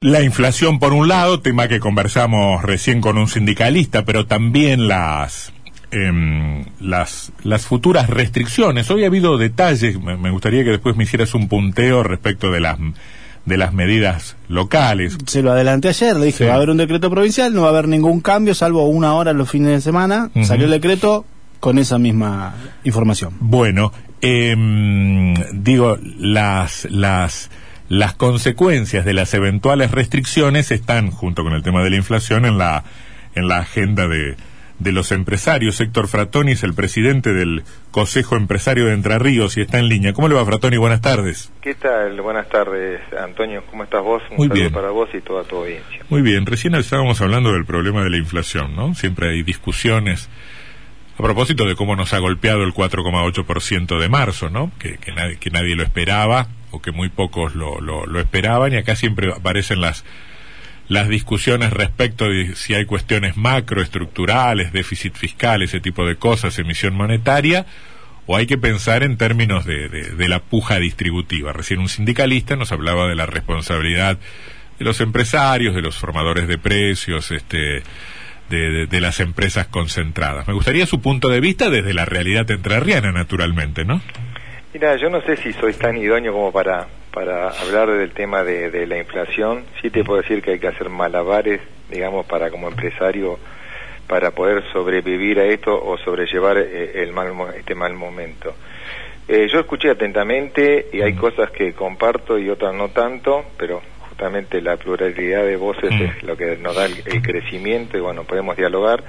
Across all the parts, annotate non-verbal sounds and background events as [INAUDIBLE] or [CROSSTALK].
La inflación, por un lado, tema que conversamos recién con un sindicalista, pero también las, em, las, las futuras restricciones. Hoy ha habido detalles, me, me gustaría que después me hicieras un punteo respecto de las, de las medidas locales. Se lo adelanté ayer, le dije, Sí. va a haber un decreto provincial, no va a haber ningún cambio, salvo una hora los fines de semana. Salió el decreto con esa misma información. Bueno, em, digo, las, las, las consecuencias de las eventuales restricciones están, junto con el tema de la inflación, en la, en la agenda de, de los empresarios. Héctor Fratoni es el presidente del Consejo Empresario de Entre Ríos y está en línea. ¿Cómo le va, Fratoni? Buenas tardes. ¿Qué tal? Buenas tardes, Antonio. ¿Cómo estás vos? Un Muy saludo bien. para vos y toda tu audiencia. Muy bien, recién estábamos hablando del problema de la inflación, ¿no? Siempre hay discusiones a propósito de cómo nos ha golpeado el 4,8% de marzo, ¿no? Que, que, nadie, que nadie lo esperaba o que muy pocos lo, lo, esperaban y acá siempre aparecen las las discusiones respecto de si hay cuestiones macroestructurales, déficit fiscal, ese tipo de cosas, emisión monetaria, o hay que pensar en términos de, de- la puja distributiva. Recién un sindicalista nos hablaba de la responsabilidad de los empresarios, de los formadores de precios, este, de, de- de las empresas concentradas. Me gustaría su punto de vista desde la realidad entrerriana, naturalmente, ¿no? Mira, yo no sé si soy tan idóneo como para, para hablar del tema de, de la inflación. Sí te puedo decir que hay que hacer malabares, digamos, para como empresario, para poder sobrevivir a esto o sobrellevar eh, el mal, este mal momento. Eh, yo escuché atentamente y hay cosas que comparto y otras no tanto, pero justamente la pluralidad de voces es lo que nos da el, el crecimiento y bueno, podemos dialogar.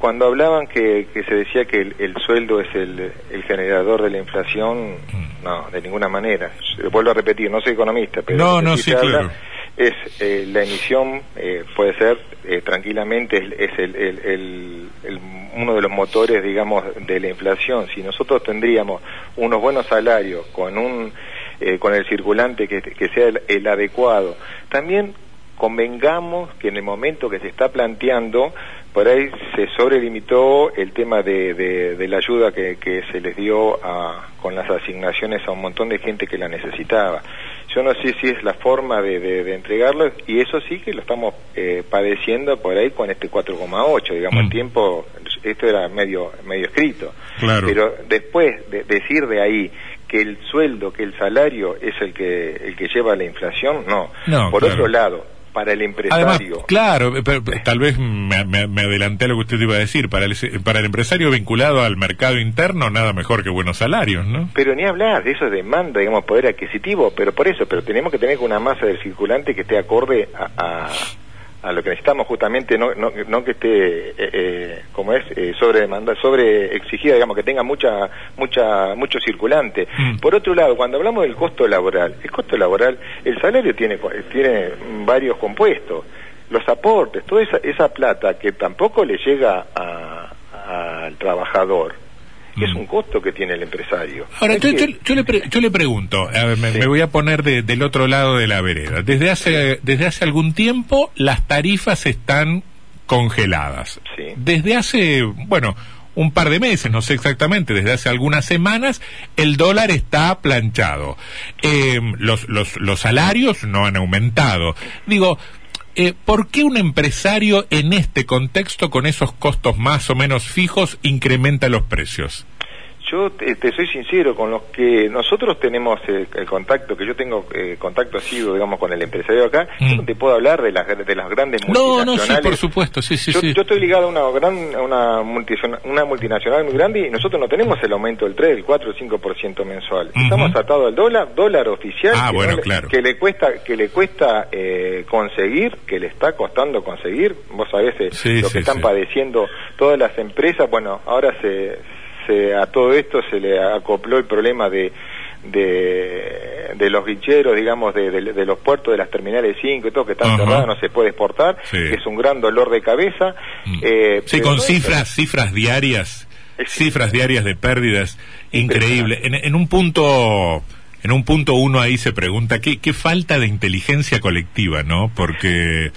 Cuando hablaban que, que se decía que el, el sueldo es el, el generador de la inflación, Mm. no, de ninguna manera. Yo vuelvo a repetir, no soy economista, pero No, no, sí habla claro. es eh, la emisión, eh, puede ser eh, tranquilamente, es, es el, el- el- el- uno de los motores, digamos, de la inflación. Si nosotros tendríamos unos buenos salarios con un eh, con el circulante que, que sea el, el adecuado, también convengamos que en el momento que se está planteando, por ahí se sobrelimitó el tema de, de- de la ayuda que, que se les dio a- con las asignaciones a un montón de gente que la necesitaba. Yo no sé si es la forma de, de- entregarlo y eso sí que lo estamos eh, padeciendo por ahí con este 4,8, digamos, Mm. el tiempo, esto era medio, medio escrito. Claro. Pero después de decir de ahí que el sueldo, que el salario es el que, el que lleva la inflación, no. No, por claro. otro lado, para el Además, empresario, claro, eh, pero- tal vez me, me- me adelanté a lo que usted iba a decir. Para el, para el empresario vinculado al mercado interno, nada mejor que buenos salarios, ¿no? Pero ni hablar, de eso es demanda, digamos, poder adquisitivo, pero por eso, pero tenemos que tener una masa del circulante que esté acorde a, a, a lo que necesitamos justamente, no, no, no que esté, eh, eh, como es, eh, sobre demanda, sobre exigida, digamos, que tenga mucha, mucha, mucho circulante. Mm. Por otro lado, cuando hablamos del costo laboral, el costo laboral, el salario tiene, tiene varios compuestos, los aportes, toda esa, esa plata que tampoco le llega a- al Es Mm. un costo que tiene el empresario. Ahora, yo, que- yo- yo le, pre- yo le pregunto, a ver, me, Sí. me voy a poner de- del otro lado de la vereda. Desde hace, desde hace algún tiempo las tarifas están congeladas. Sí. Desde hace, bueno, un par de meses, no sé exactamente, desde hace algunas semanas, el dólar está planchado. Eh, los, los, los salarios no han aumentado. Digo, eh, ¿por qué un empresario en este contexto, con esos costos más o menos fijos, incrementa los precios? Yo te, te soy sincero, con los que nosotros tenemos eh, el contacto, que yo tengo eh, contacto asiduo, digamos, con el empresario acá, Mm. yo no te puedo hablar de las, de las grandes No, no, multinacionales. sí, por supuesto, sí, sí, yo, sí. yo estoy ligado a una gran a una, multinacional, una multinacional muy grande y nosotros no tenemos el aumento del 3, del 4, el 5% mensual. Estamos atados al dólar, dólar oficial Ah, que, bueno, no le, claro. que le cuesta que le cuesta eh, conseguir, que le está costando conseguir. Vos sabés eh, Sí, lo que están padeciendo todas las empresas. Bueno, ahora se, a todo esto se le acopló el problema de de, de los guicheros, digamos, de, de- de los puertos de las terminales 5 y todo, que están Ajá. cerradas, no se puede exportar, Sí. que es un gran dolor de cabeza. Mm. Eh, sí, con cifras, cifras diarias, Es- cifras diarias de pérdidas, increíble. En, en un punto, en un punto uno ahí se pregunta qué, qué falta de inteligencia colectiva, ¿no? Porque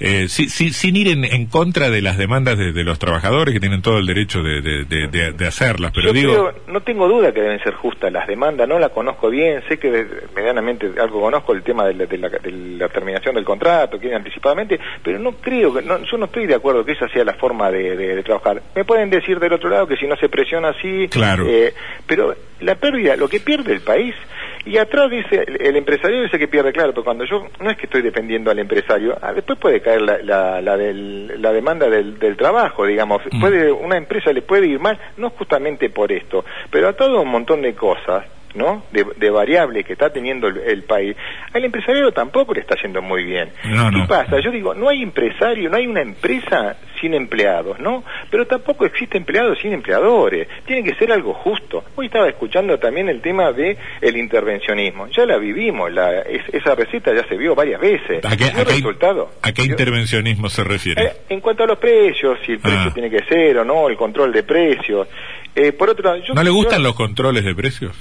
eh, si- si- sin ir en, en contra de las demandas de, de los trabajadores que tienen todo el derecho de, hacerlas, pero Yo digo, creo- no tengo duda que deben ser justas las demandas, no la conozco bien, sé que medianamente algo conozco el tema de la, terminación del contrato, que anticipadamente, pero no creo que, no, yo no estoy de acuerdo que esa sea la forma de, de- de trabajar. Me pueden decir del otro lado que si no se presiona así, Claro. eh, pero la pérdida, lo que pierde el país, y atrás dice, el, el empresario dice que pierde, claro, pero cuando yo, no es que estoy dependiendo al empresario, ah, después puede caer la, la, la del- la demanda del, del trabajo, digamos, Mm. puede, una empresa le puede ir mal, no justamente por esto, pero a todo un montón de cosas, ¿no? De, de variables que está teniendo el, el país, al empresario tampoco le está yendo muy bien. No, ¿Qué no. pasa? Yo digo, no hay empresario, no hay una empresa sin empleados, ¿no? Pero tampoco existe empleados sin empleadores. Tiene que ser algo justo. Hoy estaba escuchando también el tema de el intervencionismo. Ya la vivimos, la, es- esa receta ya se vio varias veces. ¿a qué, ¿Dio a qué- resultado? a qué ¿Dio- intervencionismo se refiere? eh, en cuanto a los precios, si el precio Ah. tiene que ser o no, el control de precios. Eh, por otro lado, yo- ¿No le gustan yo- los controles de precios?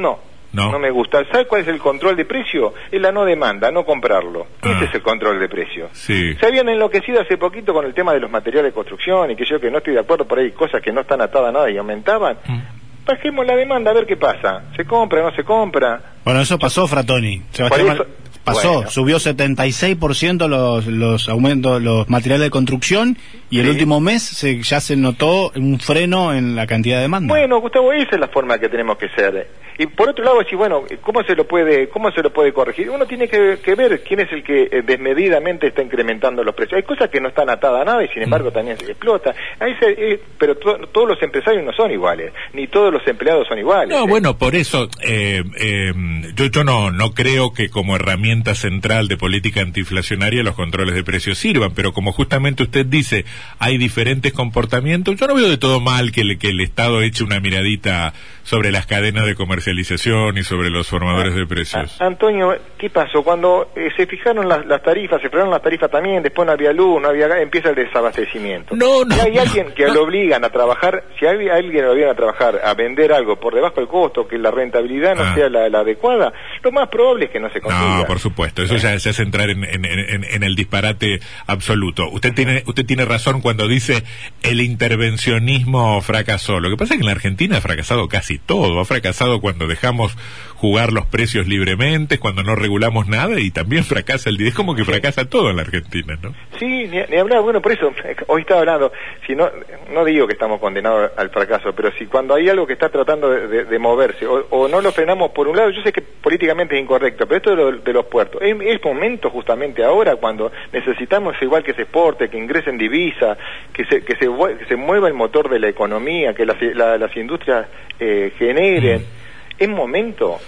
No, No. no, me gusta. ¿Sabe cuál es el control de precio? Es la no demanda, no comprarlo. Ah. Ese es el control de precio. Sí. Se habían enloquecido hace poquito con el tema de los materiales de construcción y que yo que no estoy de acuerdo por ahí, cosas que no están atadas a nada y aumentaban. Mm. Bajemos la demanda a ver qué pasa. ¿Se compra, no se compra? Bueno, eso pasó, Fratoni. Sebastián eso- pasó, bueno. subió 76% los, los aumentos, los materiales de construcción y el Sí. último mes se, ya se notó un freno en la cantidad de demanda. Bueno, Gustavo, esa es la forma que tenemos que ser. Y por otro lado, decir, bueno, ¿cómo se lo puede, cómo se lo puede corregir? Uno tiene que, que ver quién es el que eh, desmedidamente está incrementando los precios. Hay cosas que no están atadas a nada y sin embargo también se explota. Ahí se- eh, pero to- todos los empresarios no son iguales, ni todos los empleados son iguales. No, ¿eh? bueno, por eso eh, eh, yo, yo no, no creo que como herramienta central de política antiinflacionaria los controles de precios sirvan, pero como justamente usted dice, hay diferentes comportamientos, yo no veo de todo mal que, le- que el Estado eche una miradita sobre las cadenas de comercialización y sobre los formadores de precios. A- Antonio, ¿qué pasó? Cuando eh, se fijaron las, las tarifas, se frenaron las tarifas también, después no había luz, no había gas, empieza el desabastecimiento. No, no, Si hay alguien que lo obligan a trabajar, si hay alguien lo obligan a trabajar, a vender algo por debajo del costo, que la rentabilidad no Ah. sea la, la adecuada, lo más probable es que no se consiga. No, por supuesto, eso ya, ya es entrar en, en- en- en el disparate absoluto. Usted tiene, usted tiene razón cuando dice el intervencionismo fracasó. Lo que pasa es que en la Argentina ha fracasado casi todo. Ha fracasado cuando dejamos jugar los precios libremente, cuando no regulamos nada y también [LAUGHS] fracasa el Es como que fracasa todo en la Argentina, ¿no? Sí, ni, ni hablar, bueno, por eso, [LAUGHS] hoy estaba hablando, si no, no digo que estamos condenados al fracaso, pero si cuando hay algo que está tratando de, de- de moverse, o, o no lo frenamos por un lado, yo sé que políticamente es incorrecto, pero esto de, lo- de los puertos, es, es momento justamente ahora cuando necesitamos igual que se exporte, que ingresen divisas, que se, que se, que se mueva el motor de la economía, que las, la- las industrias eh, generen, es momento.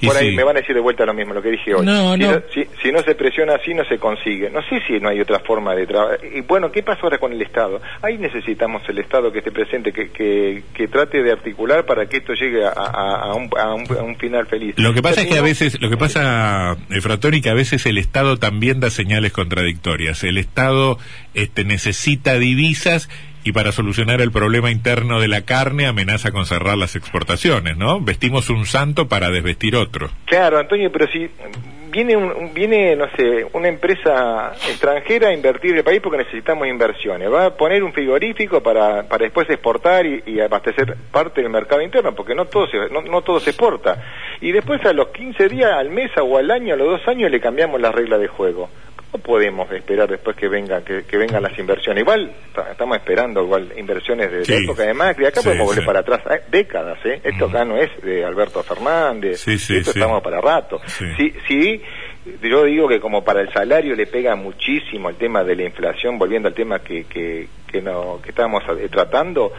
Y Por ahí sí. me van a decir de vuelta lo mismo, lo que dije hoy. No, si, no. si, si no se presiona así, no se consigue. No sé si no hay otra forma de trabajar. Y bueno, ¿qué pasa ahora con el Estado? Ahí necesitamos el Estado que esté presente, que, que, que trate de articular para que esto llegue a, a- a un, a un- a un final feliz. Lo que pasa es que a veces, lo que pasa, eh, Fratoni, que a veces el Estado también da señales contradictorias. El Estado este, necesita divisas y para solucionar el problema interno de la carne amenaza con cerrar las exportaciones, ¿no? Vestimos un santo para desvestir otro. Claro, Antonio, pero si viene, un, viene no sé, una empresa extranjera a invertir el país porque necesitamos inversiones, va a poner un frigorífico para, para después exportar y, y abastecer parte del mercado interno, porque no todo, se, no, no todo se exporta. Y después a los 15 días, al mes o al año, a los dos años, le cambiamos las reglas de juego. ¿Cómo podemos esperar después que vengan que, que vengan las inversiones? Igual ta- estamos esperando igual inversiones de Sí. la época de Macri. Acá Sí, podemos volver sí. para atrás eh, décadas. ¿eh? Esto Ujú. acá no es de Alberto Fernández. Esto estamos para rato. Sí. Sí, sí, yo digo que como para el salario le pega muchísimo el tema de la inflación, volviendo al tema que, que, que, no, que estábamos eh, tratando,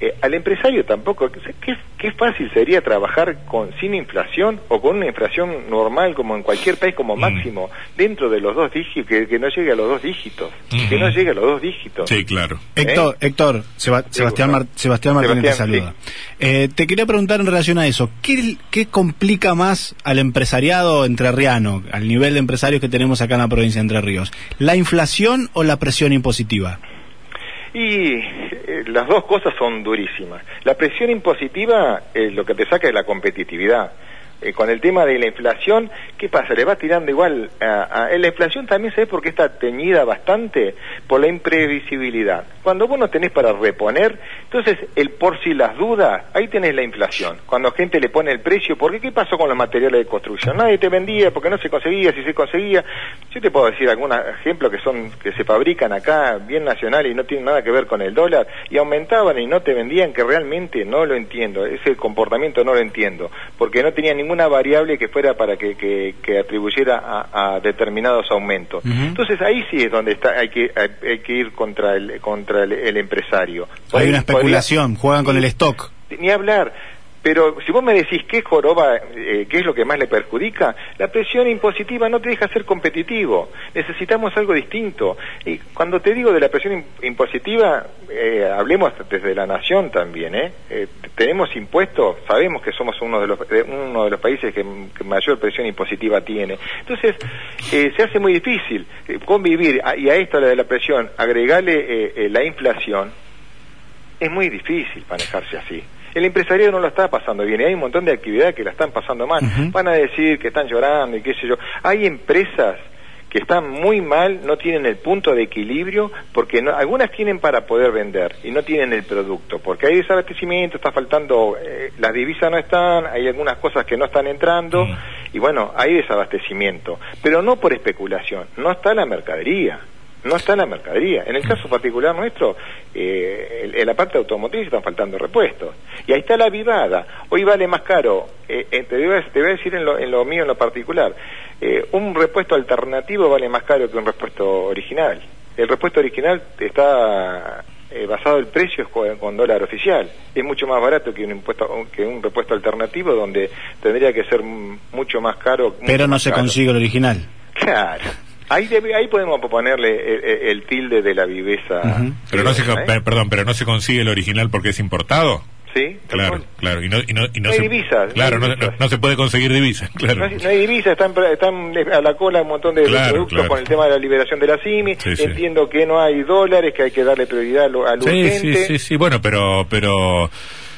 eh, al empresario tampoco, ¿qué, qué fácil sería trabajar con sin inflación o con una inflación normal como en cualquier país como Mm. máximo, dentro de los dos dígitos, que, que no llegue a los dos dígitos, que no llegue a los dos dígitos. Sí, claro. Héctor, Héctor Seba- Sebastián, Mar- Sebastián Martínez te saluda. Eh, te quería preguntar en relación a eso, ¿qué, ¿qué complica más al empresariado entrerriano, al nivel de empresarios que tenemos acá en la provincia de Entre Ríos? ¿La inflación o la presión impositiva? Y eh, las dos cosas son durísimas. La presión impositiva eh, lo que te saca es la competitividad. Eh, con el tema de la inflación, ¿qué pasa? Le va tirando igual a, la inflación también se ve porque está teñida bastante por la imprevisibilidad. Cuando vos no tenés para reponer, entonces el por si las dudas, ahí tenés la inflación. Cuando gente le pone el precio, porque ¿qué pasó con los materiales de construcción? Nadie te vendía porque no se conseguía, si se conseguía. Yo te puedo decir algunos ejemplos que son que se fabrican acá bien nacionales y no tienen nada que ver con el dólar y aumentaban y no te vendían que realmente no lo entiendo, ese comportamiento no lo entiendo, porque no tenía ninguna variable que fuera para que, que, atribuyera a, determinados aumentos. Entonces ahí sí es donde está, hay que hay, que ir contra el contra el, empresario. Hay una especulación, juegan con el stock. Ni hablar. Pero si vos me decís qué joroba, eh, qué es lo que más le perjudica, la presión impositiva no te deja ser competitivo. Necesitamos algo distinto. Y cuando te digo de la presión impositiva, eh, hablemos desde la nación también. ¿eh? ¿eh? tenemos impuestos, sabemos que somos uno de los, uno de los países que, mayor presión impositiva tiene. Entonces, se hace muy difícil convivir y a esto de la presión agregarle la inflación, es muy difícil manejarse así. El empresario no lo está pasando bien y hay un montón de actividades que la están pasando mal. Van a decir que están llorando y qué sé yo. Hay empresas que están muy mal, no tienen el punto de equilibrio, porque no, algunas tienen para poder vender y no tienen el producto, porque hay desabastecimiento, está faltando, eh, las divisas no están, hay algunas cosas que no están entrando, y bueno, hay desabastecimiento, pero no por especulación, no está la mercadería no está la mercadería. En el caso particular nuestro, eh, en la parte automotriz están faltando repuestos. Y ahí está la vivada. Hoy vale más caro, eh, eh, te, voy a, decir en lo, en lo, mío, en lo particular, un repuesto alternativo vale más caro que un repuesto original. El repuesto original está basado el precio es con, dólar oficial. Es mucho más barato que un impuesto que un repuesto alternativo donde tendría que ser mucho más caro. Pero no se consigue el original. Claro. Ahí, ahí podemos ponerle el, tilde de la viveza. Pero no se, perdón, pero no se consigue el original porque es importado. Sí, claro, claro. Y no, y no, y no, hay divisas. Claro, no, se puede conseguir divisas, claro. No hay, divisas, están, están a la cola un montón de, productos con el tema de la liberación de la CIMI. Entiendo que no hay dólares, que hay que darle prioridad al, al sí, urgente. Sí, sí, sí, bueno, pero... pero...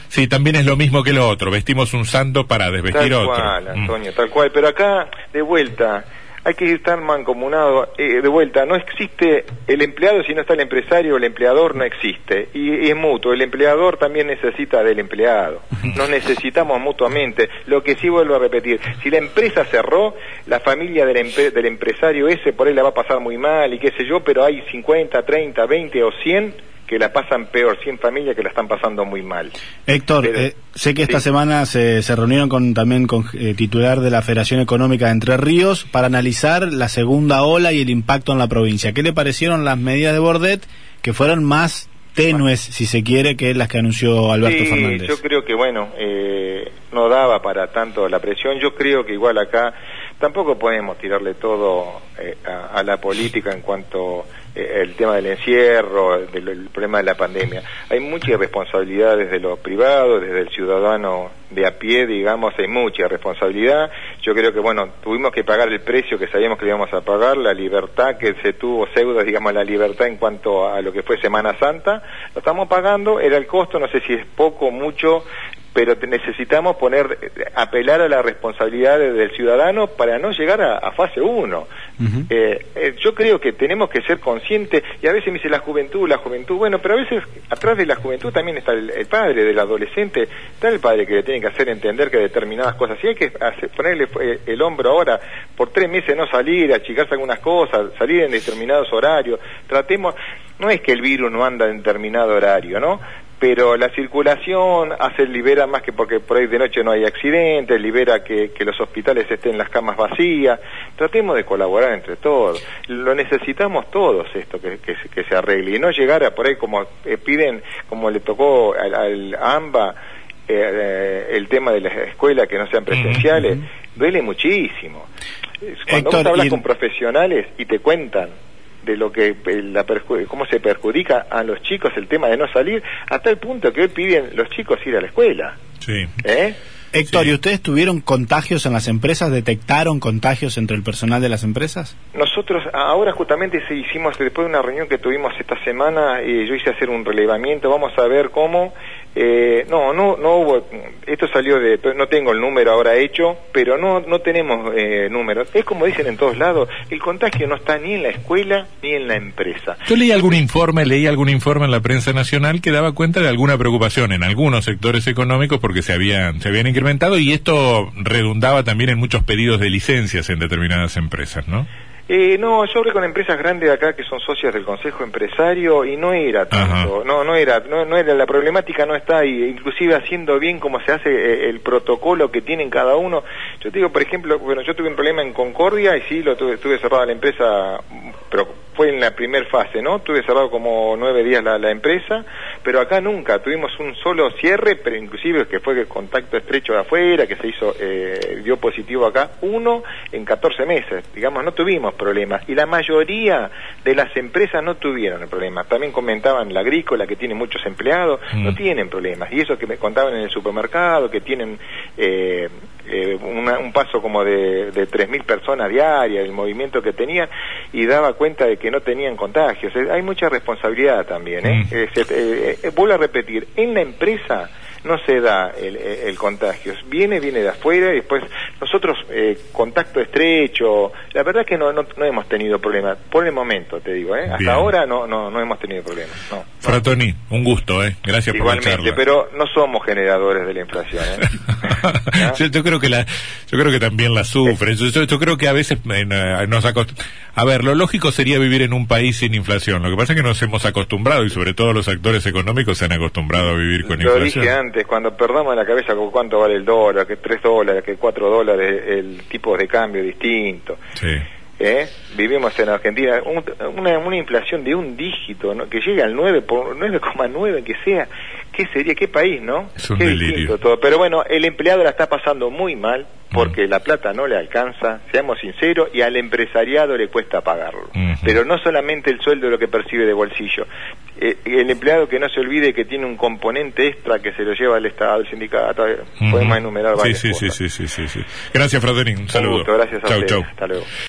Sí, también es lo mismo que lo otro. Vestimos un santo para desvestir tal otro. Tal cual, mm. Antonio, tal cual. Pero acá, de vuelta, hay que estar mancomunado. Eh, de vuelta, no existe el empleado si no está el empresario, el empleador no existe. Y, es mutuo, el empleador también necesita del empleado. Nos necesitamos mutuamente. Lo que sí vuelvo a repetir, si la empresa cerró, la familia del, del empresario ese por ahí la va a pasar muy mal y qué sé yo, pero hay 50, 30, 20 o 100 que la pasan peor, 100 familias que la están pasando muy mal. Héctor, eh, sé que esta semana se, se, reunieron con, también con eh, titular de la Federación Económica de Entre Ríos para analizar la segunda ola y el impacto en la provincia. ¿Qué le parecieron las medidas de Bordet que fueron más tenues, si se quiere, que las que anunció Alberto sí, Fernández? Yo creo que, bueno, eh, no daba para tanto la presión. Yo creo que igual acá tampoco podemos tirarle todo a, a, la política en cuanto eh, el tema del encierro, del, problema de la pandemia. Hay mucha responsabilidad desde lo privado, desde el ciudadano de a pie, digamos, hay mucha responsabilidad. Yo creo que, bueno, tuvimos que pagar el precio que sabíamos que íbamos a pagar, la libertad que se tuvo, pseudo, digamos, la libertad en cuanto a lo que fue Semana Santa, lo estamos pagando, era el costo, no sé si es poco mucho, pero necesitamos poner, apelar a la responsabilidad del ciudadano para no llegar a, fase 1. Eh, eh, yo creo que tenemos que ser conscientes, y a veces me dice la juventud, la juventud, bueno, pero a veces atrás de la juventud también está el, padre del adolescente, está el padre que le tiene que hacer entender que determinadas cosas, si hay que ponerle eh, el hombro ahora, por tres meses no salir, achicarse algunas cosas, salir en determinados horarios, tratemos, no es que el virus no anda en determinado horario, ¿no? Pero la circulación hace libera más que porque por ahí de noche no hay accidentes, libera que, los hospitales estén las camas vacías. Tratemos de colaborar entre todos. Lo necesitamos todos esto que, que, se arregle y no llegar a por ahí como eh, piden, como le tocó al, a AMBA, eh, eh, el tema de las escuelas que no sean presenciales, duele muchísimo. Cuando vos hablas con profesionales y te cuentan de lo que eh, la cómo se perjudica a los chicos el tema de no salir, hasta el punto que hoy piden los chicos ir a la escuela. Sí. ¿Eh? Héctor, ¿y ustedes tuvieron contagios en las empresas? ¿Detectaron contagios entre el personal de las empresas? Nosotros ahora justamente hicimos, después de una reunión que tuvimos esta semana, y yo hice hacer un relevamiento, vamos a ver cómo Eh, no, no, no hubo. Esto salió de. No tengo el número ahora hecho, pero no, no tenemos eh, números. Es como dicen en todos lados: el contagio no está ni en la escuela ni en la empresa. Yo leí algún informe, leí algún informe en la prensa nacional que daba cuenta de alguna preocupación en algunos sectores económicos porque se habían, se habían incrementado y esto redundaba también en muchos pedidos de licencias en determinadas empresas, ¿no? Eh, no, yo hablé con empresas grandes de acá que son socias del Consejo Empresario y no era tanto, no, no era, no, no, era, la problemática no está ahí, inclusive haciendo bien cómo se hace eh, el protocolo que tienen cada uno. Yo te digo, por ejemplo, bueno, yo tuve un problema en Concordia y sí, lo tuve, estuve cerrada la empresa, pero fue en la primer fase, ¿no? Tuve cerrado como nueve días la, la, empresa, pero acá nunca, tuvimos un solo cierre, pero inclusive que fue el contacto estrecho de afuera, que se hizo, eh, dio positivo acá, uno en 14 meses, digamos, no tuvimos problemas, y la mayoría de las empresas no tuvieron el problema. También comentaban la agrícola, que tiene muchos empleados, mm. no tienen problemas, y eso que me contaban en el supermercado, que tienen... Eh, eh, una, un paso como de, de 3.000 personas diarias, el movimiento que tenían, y daba cuenta de que no tenían contagios. hay mucha responsabilidad también. ¿eh? Mm. Eh, eh, vuelvo a repetir, en la empresa no se da el, el, contagio. Viene, viene de afuera y después nosotros, eh, contacto estrecho, la verdad es que no, no, no, hemos tenido problemas. Por el momento, te digo, ¿eh? hasta ahora no, no, no hemos tenido problemas. No, Fratoni, un gusto, ¿eh? gracias Igualmente, por la charla. pero no somos generadores de la inflación. ¿eh? [LAUGHS] yo, yo, creo que la, yo creo que también la sufren. Yo, yo, yo creo que a veces eh, nos acostumbramos. A ver, lo lógico sería vivir en un país sin inflación. Lo que pasa es que nos hemos acostumbrado y sobre todo los actores económicos se han acostumbrado a vivir con lo inflación. Dije antes, cuando perdamos la cabeza con cuánto vale el dólar, que tres dólares, que cuatro dólares, el tipo de cambio distinto. Sí. ¿Eh? Vivimos en Argentina un, una, una, inflación de un dígito, ¿no? que llegue al 9 por 9,9 que sea, ¿qué sería? ¿Qué país, no? Es un Qué delirio. todo. Pero bueno, el empleado la está pasando muy mal porque mm. la plata no le alcanza, seamos sinceros, y al empresariado le cuesta pagarlo. Mm -hmm. Pero no solamente el sueldo lo que percibe de bolsillo. Eh, el empleado que no se olvide que tiene un componente extra que se lo lleva el Estado, el sindicato, mm -hmm. podemos enumerar varias sí, sí, cosas. Sí, sí, sí, sí, sí. Gracias, Frateni, un saludo. Un gusto, gracias a chau. Chau. Hasta luego.